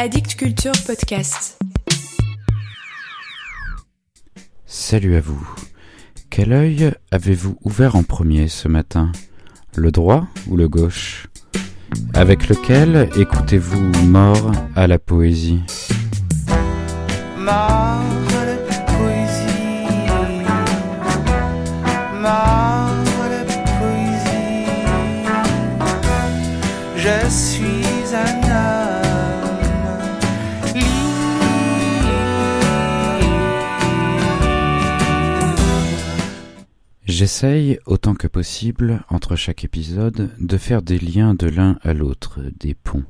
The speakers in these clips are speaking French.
Addict Culture Podcast. Salut à vous. Quel œil avez-vous ouvert en premier ce matin? Le droit ou le gauche? Avec lequel écoutez-vous mort à la poésie? Mort J'essaye, autant que possible, entre chaque épisode, de faire des liens de l'un à l'autre, des ponts.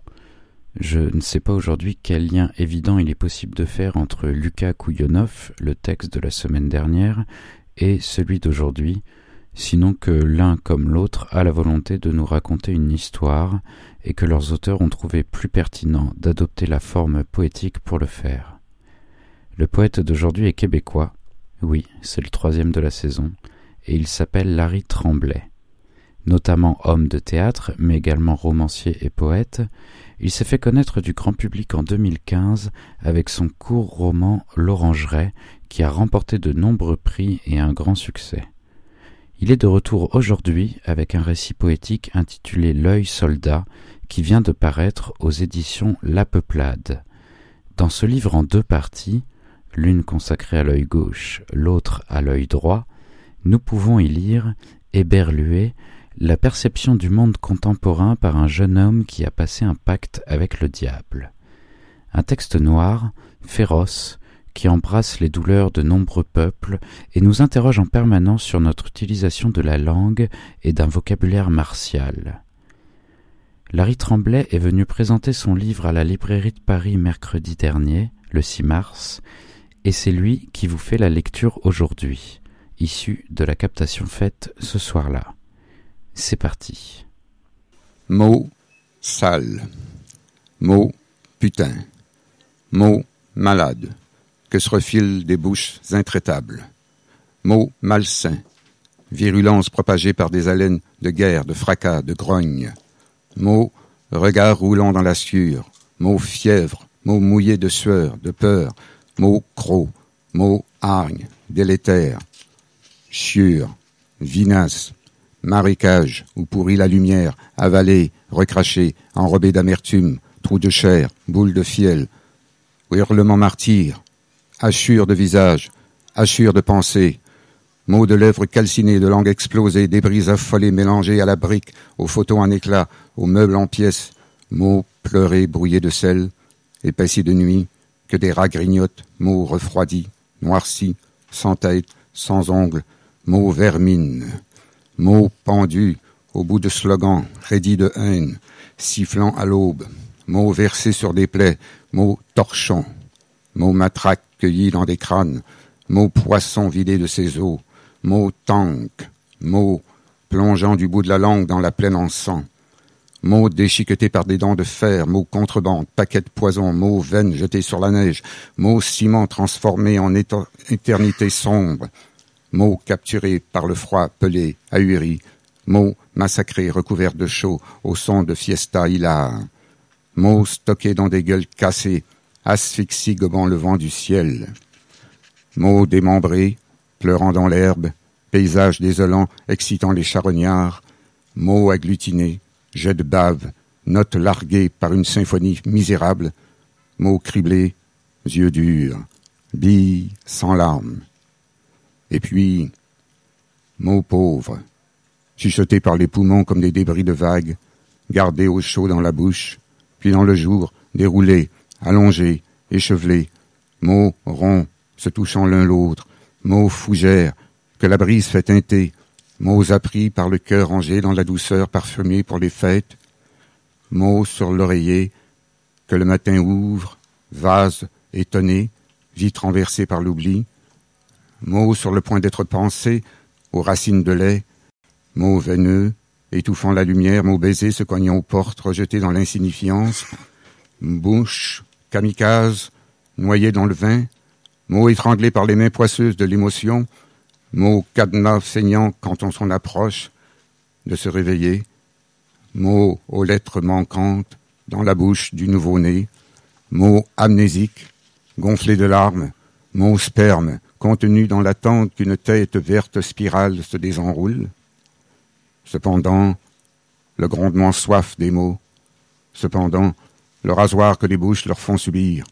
Je ne sais pas aujourd'hui quel lien évident il est possible de faire entre Lucas Kouionov, le texte de la semaine dernière, et celui d'aujourd'hui, sinon que l'un comme l'autre a la volonté de nous raconter une histoire et que leurs auteurs ont trouvé plus pertinent d'adopter la forme poétique pour le faire. Le poète d'aujourd'hui est québécois, oui, c'est le troisième de la saison, et il s'appelle Larry Tremblay. Notamment homme de théâtre, mais également romancier et poète, il s'est fait connaître du grand public en 2015 avec son court roman L'Orangerie, qui a remporté de nombreux prix et un grand succès. Il est de retour aujourd'hui avec un récit poétique intitulé L'œil soldat, qui vient de paraître aux éditions La Peuplade. Dans ce livre en deux parties, l'une consacrée à l'œil gauche, l'autre à l'œil droit, nous pouvons y lire, éberluer, la perception du monde contemporain par un jeune homme qui a passé un pacte avec le diable. Un texte noir, féroce, qui embrasse les douleurs de nombreux peuples et nous interroge en permanence sur notre utilisation de la langue et d'un vocabulaire martial. Larry Tremblay est venu présenter son livre à la librairie de Paris mercredi dernier, le 6 mars, et c'est lui qui vous fait la lecture aujourd'hui, issue de la captation faite ce soir-là. C'est parti. Mot sale. Mot putain. Mot malade. Que se refilent des bouches intraitables. Mot malsain. Virulence propagée par des haleines de guerre, de fracas, de grogne. Mot regard roulant dans la sueur. Mot fièvre. Mot mouillé de sueur, de peur. Mot croc. Mot hargne, délétère. Chiure. Vinasse marécage où pourrit la lumière, avalée, recrachée, enrobée d'amertume, trou de chair, boule de fiel, hurlement martyr, hachure de visage, hachure de pensée, mots de lèvres calcinées, de langue explosée, débris affolés mélangés à la brique, aux photos en éclats, aux meubles en pièces, mots pleurés, brouillés de sel, épaissis de nuit, que des rats grignotent, mots refroidis, noircis, sans tête, sans ongles, mots vermines mots pendus au bout de slogans, raidis de haine, sifflant à l'aube, mots versés sur des plaies, mots torchons, mots matraques cueillis dans des crânes, mots poissons vidés de ses os, mots tank, mots plongeant du bout de la langue dans la plaine en sang, mots déchiquetés par des dents de fer, mots contrebande, paquets de poison, mots veines jetés sur la neige, mots ciment transformés en éternité sombre, mots capturés par le froid pelé, ahuri, mots massacrés recouverts de chaud au son de fiesta hilar, mots stockés dans des gueules cassées, asphyxie gobant le vent du ciel, mots démembrés, pleurant dans l'herbe, paysages désolants excitant les charognards, mots agglutinés, jets de bave, notes larguées par une symphonie misérable, mots criblés, yeux durs, billes sans larmes. Et puis, mots pauvres, chuchotés par les poumons comme des débris de vagues, gardés au chaud dans la bouche, puis dans le jour, déroulés, allongés, échevelés, mots ronds, se touchant l'un l'autre, mots fougères, que la brise fait teinter, mots appris par le cœur rangé dans la douceur parfumée pour les fêtes, mots sur l'oreiller, que le matin ouvre, vase étonné, vitre renversée par l'oubli, mots sur le point d'être pensés, aux racines de lait, mots veineux, étouffant la lumière, mots baisés se cognant aux portes, rejetés dans l'insignifiance, bouche, kamikaze, noyés dans le vin, mots étranglés par les mains poisseuses de l'émotion, mots cadenas saignant quand on s'en approche, de se réveiller, mots aux lettres manquantes, dans la bouche du nouveau-né, mots amnésiques, gonflés de larmes, mots sperme, contenus dans l'attente qu'une tête verte spirale se désenroule. Cependant, le grondement soif des mots, cependant, le rasoir que les bouches leur font subir,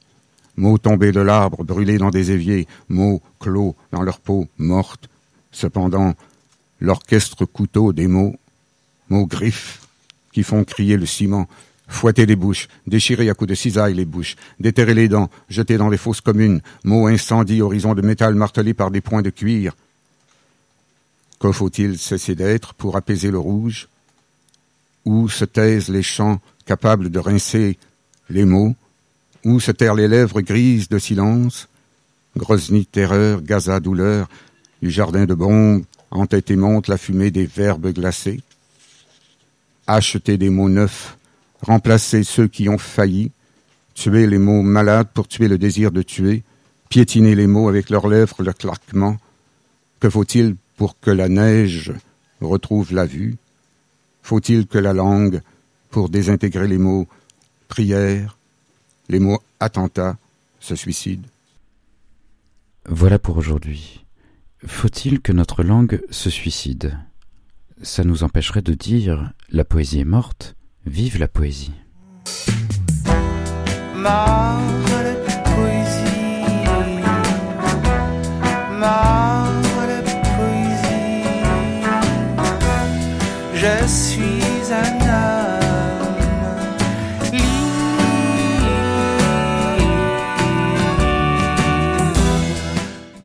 mots tombés de l'arbre, brûlés dans des éviers, mots clos dans leur peau morte, cependant, l'orchestre couteau des mots, mots griffes qui font crier le ciment, fouetter les bouches, déchirer à coups de cisaille les bouches, déterrer les dents, jeter dans les fosses communes, mots incendie, horizon de métal martelé par des points de cuir. Que faut-il cesser d'être pour apaiser le rouge? Où se taisent les chants capables de rincer les mots? Où se terrent les lèvres grises de silence? Grosny terreur, Gaza douleur, du jardin de bombes, en tête et monte la fumée des verbes glacés. Acheter des mots neufs, remplacer ceux qui ont failli, tuer les mots malades pour tuer le désir de tuer, piétiner les mots avec leurs lèvres, le claquement. Que faut-il pour que la neige retrouve la vue? Faut-il que la langue, pour désintégrer les mots prière, les mots attentat, se suicide? Voilà pour aujourd'hui. Faut-il que notre langue se suicide? Ça nous empêcherait de dire la poésie est morte, vive la poésie. Mort de poésie. Mort de poésie. Je suis un